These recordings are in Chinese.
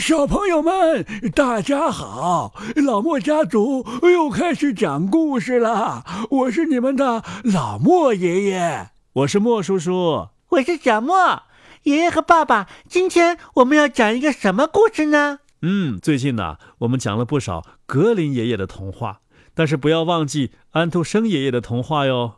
小朋友们，大家好！老莫家族又开始讲故事了。我是你们的老莫爷爷，我是莫叔叔，我是小莫爷爷和爸爸。今天我们要讲一个什么故事呢？嗯，最近呢，我们讲了不少格林爷爷的童话，但是不要忘记安徒生爷爷的童话哟。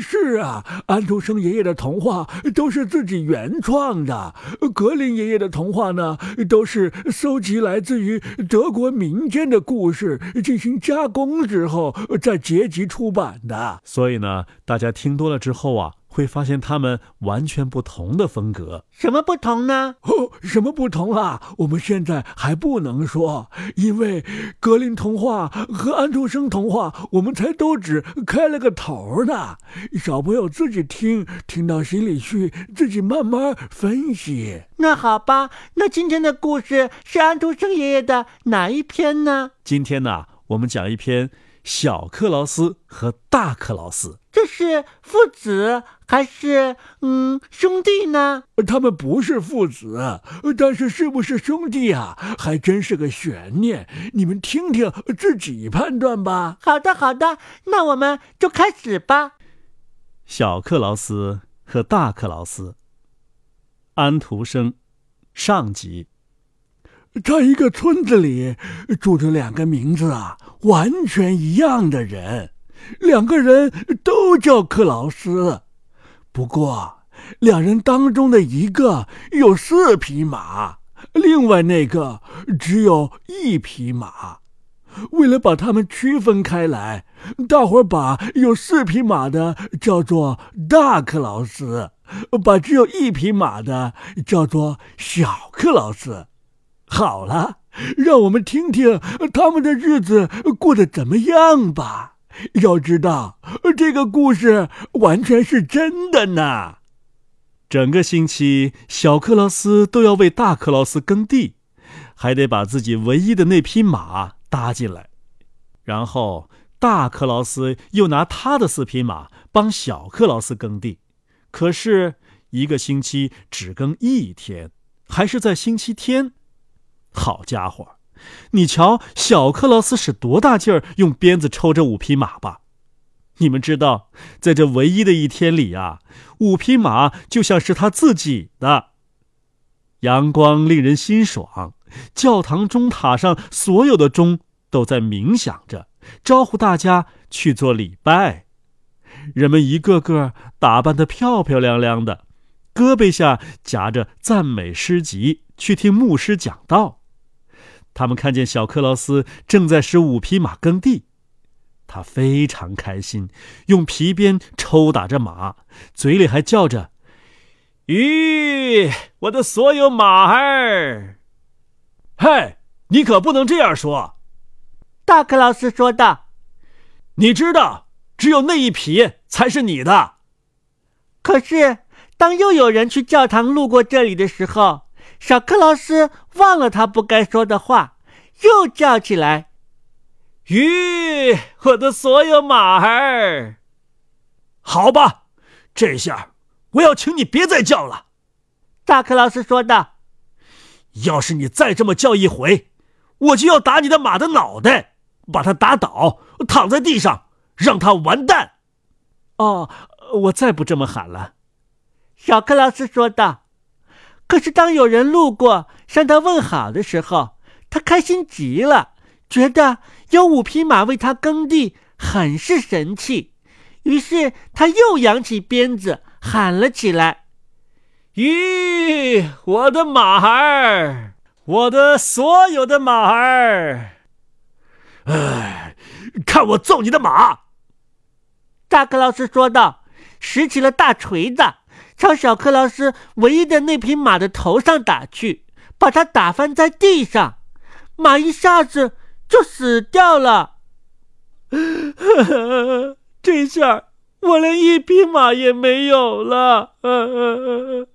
是啊，安徒生爷爷的童话都是自己原创的，格林爷爷的童话呢，都是搜集来自于德国民间的故事，进行加工之后再结集出版的。所以呢，大家听多了之后啊。会发现他们完全不同的风格。什么不同呢？哦，什么不同啊？我们现在还不能说，因为格林童话和安徒生童话，我们才都只开了个头呢。小朋友自己听，听到心里去，自己慢慢分析。那好吧，那今天的故事是安徒生爷爷的哪一篇呢？今天呢，我们讲一篇。小克劳斯和大克劳斯，这是父子还是嗯兄弟呢？他们不是父子，但是是不是兄弟啊，还真是个悬念。你们听听，自己判断吧。好的，好的，那我们就开始吧。小克劳斯和大克劳斯，安徒生，上集。在一个村子里，住着两个名字啊完全一样的人，两个人都叫克劳斯。不过，两人当中的一个有四匹马，另外那个只有一匹马。为了把他们区分开来，大伙把有四匹马的叫做大克劳斯，把只有一匹马的叫做小克劳斯。好了，让我们听听他们的日子过得怎么样吧。要知道，这个故事完全是真的呢。整个星期，小克劳斯都要为大克劳斯耕地，还得把自己唯一的那匹马搭进来。然后，大克劳斯又拿他的四匹马帮小克劳斯耕地。可是，一个星期只耕一天，还是在星期天。好家伙，你瞧，小克劳斯使多大劲儿用鞭子抽这五匹马吧？你们知道，在这唯一的一天里啊，五匹马就像是他自己的。阳光令人心爽，教堂钟塔上所有的钟都在冥想着，招呼大家去做礼拜。人们一个个打扮得漂漂亮亮的，胳膊下夹着赞美诗集，去听牧师讲道。他们看见小克劳斯正在使五匹马耕地，他非常开心，用皮鞭抽打着马，嘴里还叫着：“咦，我的所有马儿！”嘿，你可不能这样说。”大克劳斯说道，“你知道，只有那一匹才是你的。可是，当又有人去教堂路过这里的时候。”小克劳斯忘了他不该说的话，又叫起来：“吁，我的所有马儿！”好吧，这下我要请你别再叫了。”大克劳斯说道。“要是你再这么叫一回，我就要打你的马的脑袋，把它打倒，躺在地上，让它完蛋。”哦，我再不这么喊了。”小克劳斯说道。可是，当有人路过向他问好的时候，他开心极了，觉得有五匹马为他耕地很是神气。于是，他又扬起鞭子喊了起来：“咦，我的马儿，我的所有的马儿！哎，看我揍你的马！”大克老师说道，拾起了大锤子。朝小克劳斯唯一的那匹马的头上打去，把它打翻在地上，马一下子就死掉了。这下我连一匹马也没有了。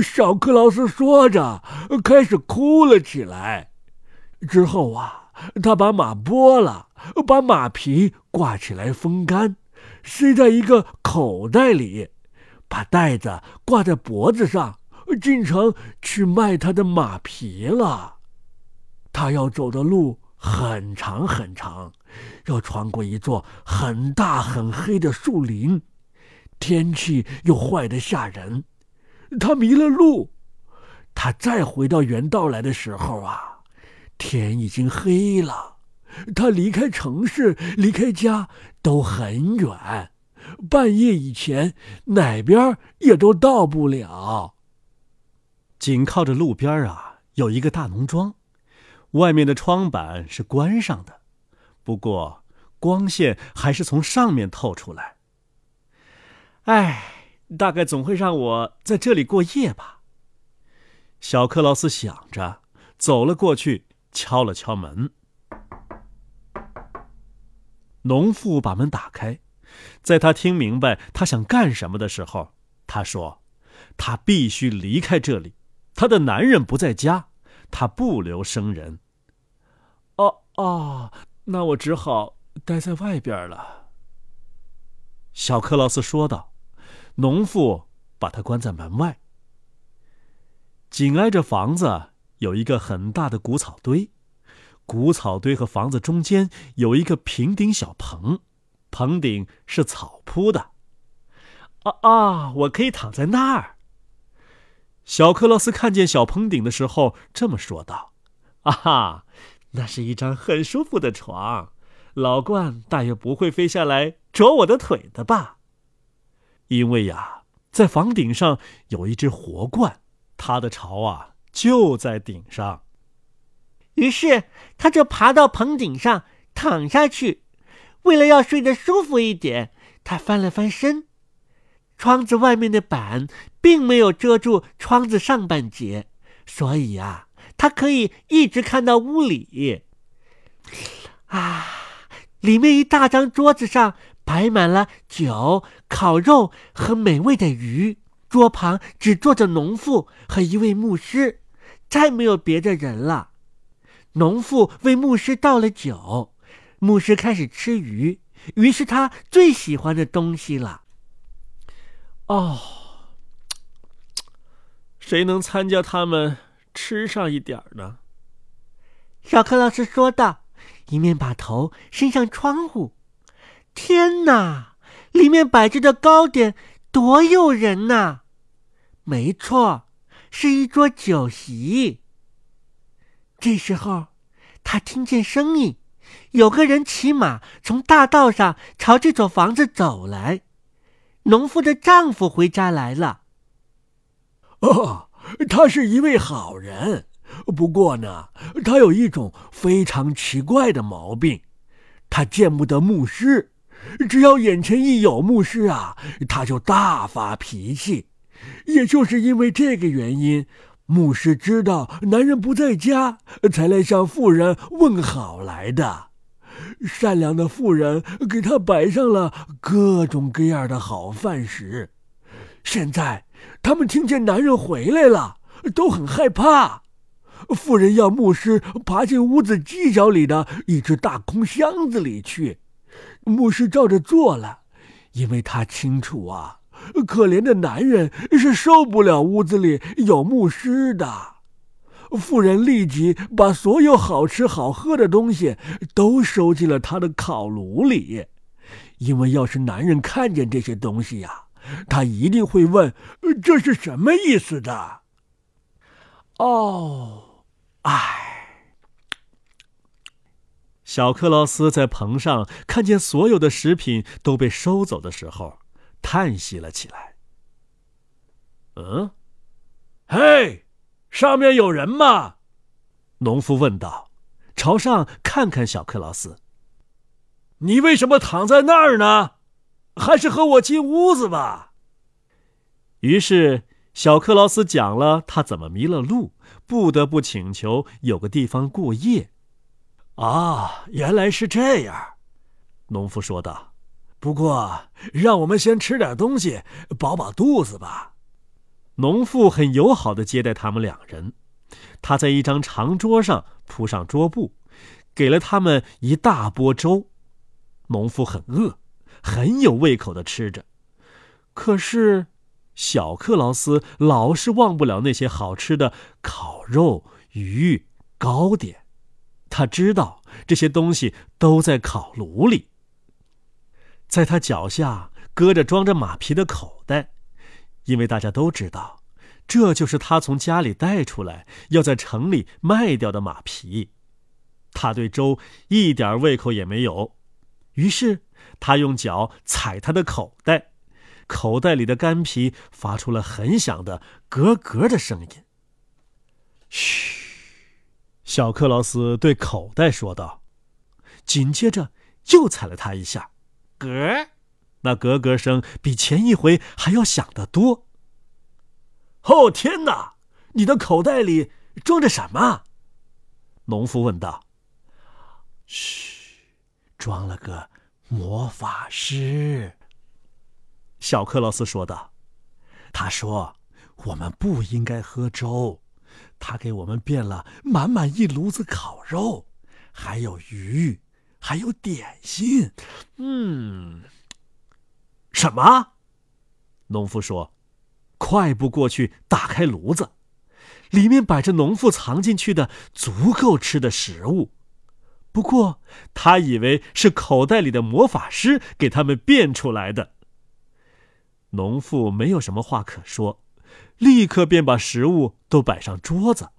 小克劳斯说着，开始哭了起来。之后啊，他把马剥了，把马皮挂起来风干，塞在一个口袋里。把袋子挂在脖子上，进城去卖他的马皮了。他要走的路很长很长，要穿过一座很大很黑的树林，天气又坏得吓人。他迷了路，他再回到原道来的时候啊，天已经黑了。他离开城市，离开家都很远，半夜以前哪边也都到不了。紧靠着路边啊，有一个大农庄，外面的窗板是关上的，不过光线还是从上面透出来。哎。大概总会让我在这里过夜吧。小克劳斯想着，走了过去，敲了敲门。农妇把门打开，在他听明白他想干什么的时候，他说：“他必须离开这里，他的男人不在家，他不留生人。”哦哦，那我只好待在外边了。”小克劳斯说道。农妇把他关在门外。紧挨着房子有一个很大的谷草堆，谷草堆和房子中间有一个平顶小棚，棚顶是草铺的。啊啊！我可以躺在那儿。小克洛斯看见小棚顶的时候这么说道：“啊哈，那是一张很舒服的床，老鹳大约不会飞下来啄我的腿的吧？”因为呀，在房顶上有一只活鹳，它的巢啊就在顶上。于是他就爬到棚顶上躺下去。为了要睡得舒服一点，他翻了翻身。窗子外面的板并没有遮住窗子上半截，所以啊，他可以一直看到屋里。啊，里面一大张桌子上。摆满了酒、烤肉和美味的鱼，桌旁只坐着农妇和一位牧师，再没有别的人了。农妇为牧师倒了酒，牧师开始吃鱼，鱼是他最喜欢的东西了。哦，谁能参加他们吃上一点呢？小克老师说道，一面把头伸向窗户。天哪！里面摆着的糕点多诱人呐！没错，是一桌酒席。这时候，他听见声音，有个人骑马从大道上朝这座房子走来。农妇的丈夫回家来了。哦，他是一位好人，不过呢，他有一种非常奇怪的毛病，他见不得牧师。只要眼前一有牧师啊，他就大发脾气。也就是因为这个原因，牧师知道男人不在家，才来向妇人问好来的。善良的妇人给他摆上了各种各样的好饭食。现在他们听见男人回来了，都很害怕。妇人要牧师爬进屋子犄角里的一只大空箱子里去。牧师照着做了，因为他清楚啊，可怜的男人是受不了屋子里有牧师的。妇人立即把所有好吃好喝的东西都收进了他的烤炉里，因为要是男人看见这些东西呀，他一定会问：“这是什么意思的？”哦，唉。小克劳斯在棚上看见所有的食品都被收走的时候，叹息了起来。嗯，嘿，上面有人吗？农夫问道，朝上看看小克劳斯。你为什么躺在那儿呢？还是和我进屋子吧。于是小克劳斯讲了他怎么迷了路，不得不请求有个地方过夜。啊，原来是这样，农夫说道。不过，让我们先吃点东西，饱饱肚子吧。农妇很友好的接待他们两人，他在一张长桌上铺上桌布，给了他们一大钵粥。农夫很饿，很有胃口的吃着。可是，小克劳斯老是忘不了那些好吃的烤肉、鱼、糕点。他知道这些东西都在烤炉里。在他脚下搁着装着马皮的口袋，因为大家都知道，这就是他从家里带出来要在城里卖掉的马皮。他对粥一点胃口也没有，于是他用脚踩他的口袋，口袋里的干皮发出了很响的咯咯的声音。嘘，小克劳斯对口袋说道，紧接着又踩了他一下。咯，那咯咯声比前一回还要响得多。哦天哪！你的口袋里装着什么？农夫问道。嘘，装了个魔法师。小克劳斯说道。他说：“我们不应该喝粥。”他给我们变了满满一炉子烤肉，还有鱼。还有点心，嗯，什么？农夫说：“快步过去，打开炉子，里面摆着农夫藏进去的足够吃的食物。不过他以为是口袋里的魔法师给他们变出来的。”农夫没有什么话可说，立刻便把食物都摆上桌子。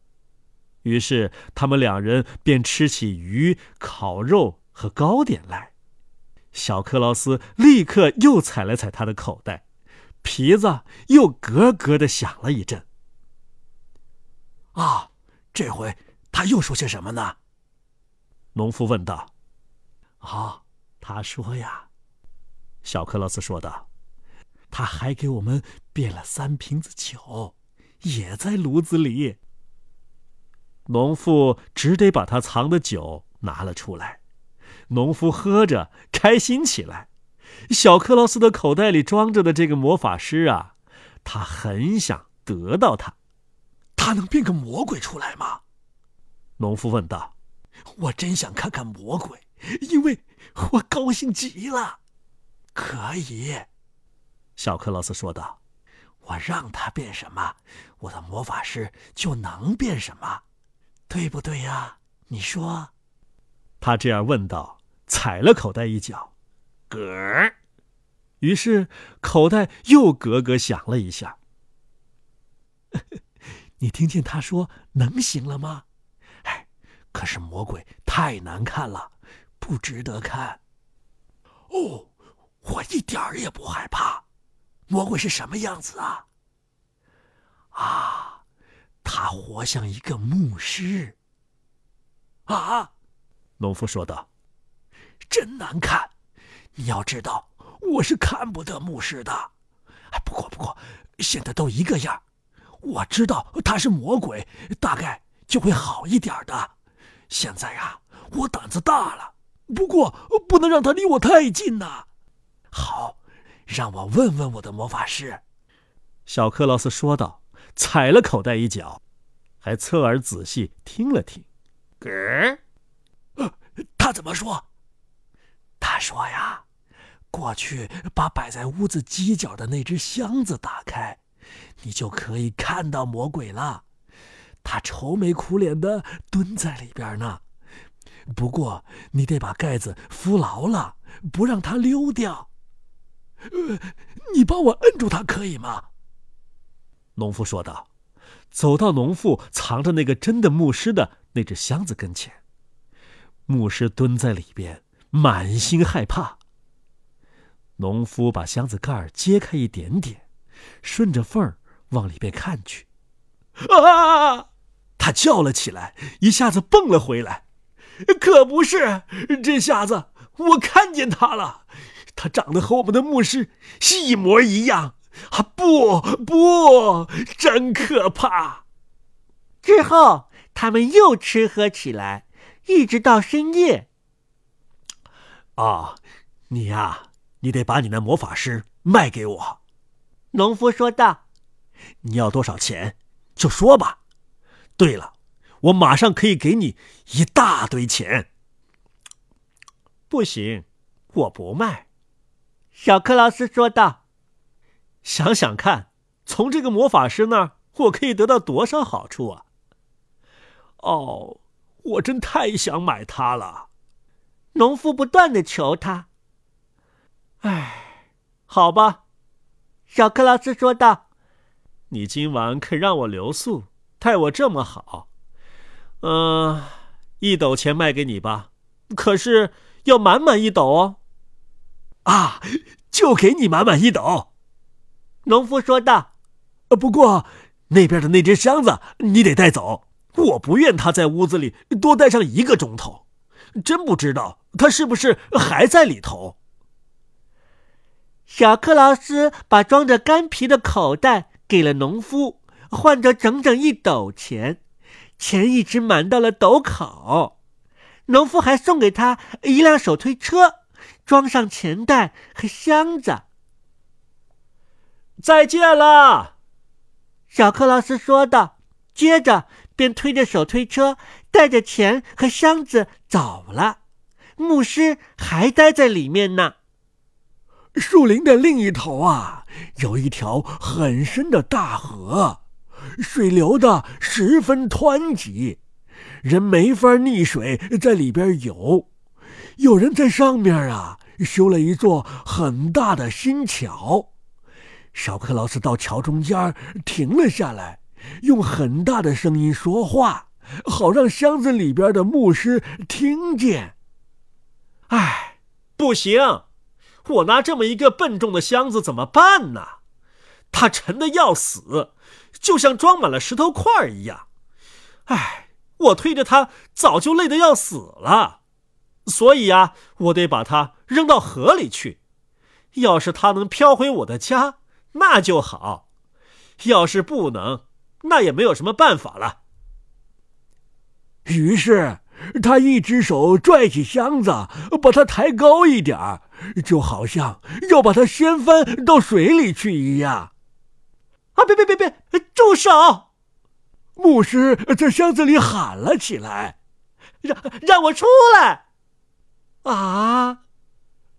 于是他们两人便吃起鱼、烤肉。和糕点来，小克劳斯立刻又踩了踩他的口袋，皮子又咯咯的响了一阵。啊，这回他又说些什么呢？农夫问道。啊，他说呀，小克劳斯说道，他还给我们变了三瓶子酒，也在炉子里。农夫只得把他藏的酒拿了出来。农夫喝着，开心起来。小克劳斯的口袋里装着的这个魔法师啊，他很想得到它。他能变个魔鬼出来吗？农夫问道。我真想看看魔鬼，因为我高兴极了。可以，小克劳斯说道。我让他变什么，我的魔法师就能变什么，对不对呀？你说？他这样问道。踩了口袋一脚，咯，于是口袋又咯咯响了一下。你听见他说能行了吗？哎，可是魔鬼太难看了，不值得看。哦，我一点儿也不害怕。魔鬼是什么样子啊？啊，他活像一个牧师。啊，农夫说道。真难看，你要知道，我是看不得牧师的。哎，不过不过，现在都一个样。我知道他是魔鬼，大概就会好一点的。现在呀，我胆子大了，不过不能让他离我太近呐。好，让我问问我的魔法师。”小克劳斯说道，踩了口袋一脚，还侧耳仔细听了听。嗝，呃，他怎么说？他说呀：“过去把摆在屋子犄角的那只箱子打开，你就可以看到魔鬼了。他愁眉苦脸的蹲在里边呢。不过你得把盖子扶牢了，不让他溜掉。呃，你帮我摁住他可以吗？”农夫说道，走到农妇藏着那个真的牧师的那只箱子跟前。牧师蹲在里边。满心害怕。农夫把箱子盖儿揭开一点点，顺着缝儿往里边看去。啊！他叫了起来，一下子蹦了回来。可不是，这下子我看见他了，他长得和我们的牧师一模一样。啊，不不，真可怕！之后，他们又吃喝起来，一直到深夜。啊，你呀，你得把你那魔法师卖给我。”农夫说道。“你要多少钱，就说吧。对了，我马上可以给你一大堆钱。”“不行，我不卖。”小克劳斯说道。“想想看，从这个魔法师那儿，我可以得到多少好处啊？哦，我真太想买它了。农夫不断的求他。唉，好吧，小克劳斯说道：“你今晚肯让我留宿，待我这么好，嗯，一斗钱卖给你吧。可是要满满一斗哦。”啊，就给你满满一斗。农夫说道：“不过那边的那只箱子你得带走，我不愿他在屋子里多待上一个钟头。真不知道他是不是还在里头。”小克劳斯把装着干皮的口袋给了农夫，换得整整一斗钱，钱一直满到了斗口。农夫还送给他一辆手推车，装上钱袋和箱子。再见了，小克劳斯说道。接着便推着手推车，带着钱和箱子走了。牧师还待在里面呢。树林的另一头啊，有一条很深的大河，水流的十分湍急，人没法溺水在里边游。有人在上面啊修了一座很大的新桥。小克劳斯到桥中间停了下来，用很大的声音说话，好让箱子里边的牧师听见。唉，不行。我拿这么一个笨重的箱子怎么办呢？它沉的要死，就像装满了石头块一样。唉，我推着它早就累得要死了，所以呀，我得把它扔到河里去。要是它能飘回我的家，那就好；要是不能，那也没有什么办法了。于是。他一只手拽起箱子，把它抬高一点，就好像要把它掀翻到水里去一样。啊！别别别别！住手！牧师在箱子里喊了起来：“让让我出来！”啊！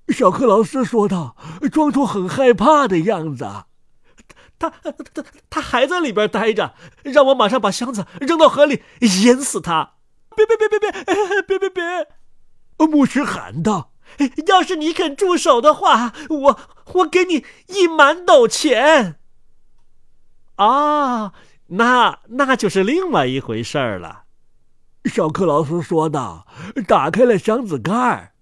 小克劳斯说道，装出很害怕的样子。他他他他还在里边待着，让我马上把箱子扔到河里，淹死他。别别别别别别别别！牧师喊道：“要是你肯住手的话，我我给你一满斗钱。”啊，那那就是另外一回事儿了。”小克劳斯说道，打开了箱子盖儿。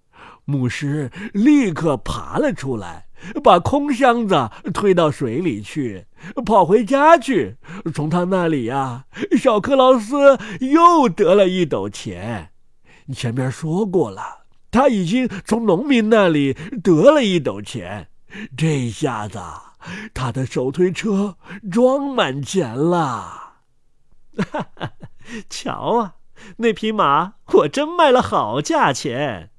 牧师立刻爬了出来。把空箱子推到水里去，跑回家去。从他那里呀，小克劳斯又得了一斗钱。前面说过了，他已经从农民那里得了一斗钱。这下子，他的手推车装满钱了。哈哈，瞧啊，那匹马我真卖了好价钱。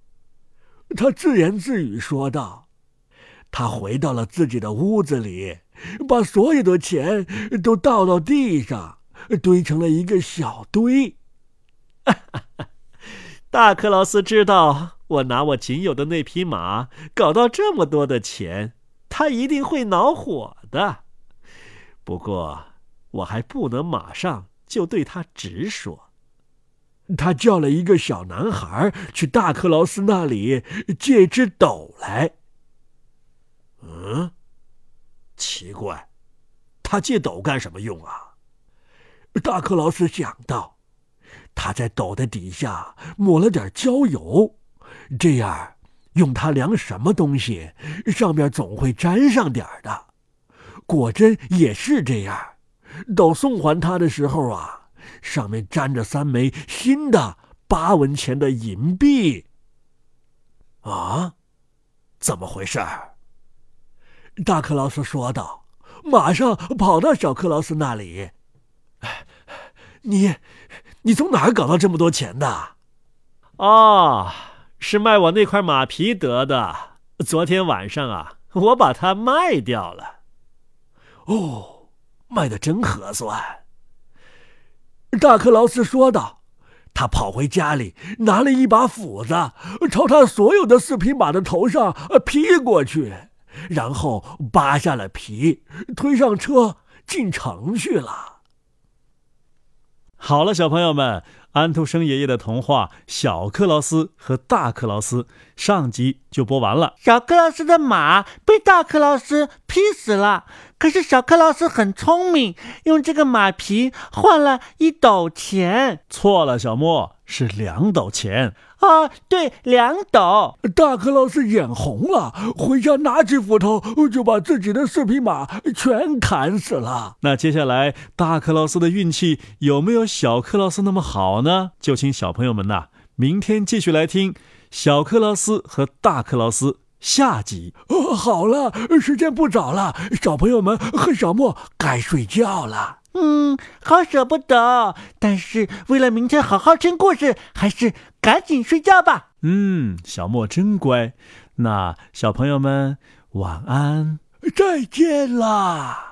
他自言自语说道。他回到了自己的屋子里，把所有的钱都倒到地上，堆成了一个小堆。大克劳斯知道我拿我仅有的那匹马搞到这么多的钱，他一定会恼火的。不过，我还不能马上就对他直说。他叫了一个小男孩去大克劳斯那里借只斗来。嗯，奇怪，他借斗干什么用啊？大克劳斯想到，他在斗的底下抹了点焦油，这样用它量什么东西，上面总会沾上点的。果真也是这样，斗送还他的时候啊，上面粘着三枚新的八文钱的银币。啊，怎么回事？大克劳斯说道：“马上跑到小克劳斯那里。你，你从哪儿搞到这么多钱的？哦，是卖我那块马皮得的。昨天晚上啊，我把它卖掉了。哦，卖的真合算。”大克劳斯说道。他跑回家里，拿了一把斧子，朝他所有的四匹马的头上劈过去。然后扒下了皮，推上车，进城去了。好了，小朋友们，安徒生爷爷的童话《小克劳斯和大克劳斯》上集就播完了。小克劳斯的马被大克劳斯劈死了，可是小克劳斯很聪明，用这个马皮换了一斗钱。错了，小莫是两斗钱。啊，对，两斗。大克劳斯眼红了，回家拿起斧头就把自己的四匹马全砍死了。那接下来，大克劳斯的运气有没有小克劳斯那么好呢？就请小朋友们呐，明天继续来听小克劳斯和大克劳斯下集。哦，好了，时间不早了，小朋友们和小莫该睡觉了。嗯，好舍不得，但是为了明天好好听故事，还是赶紧睡觉吧。嗯，小莫真乖。那小朋友们晚安，再见啦。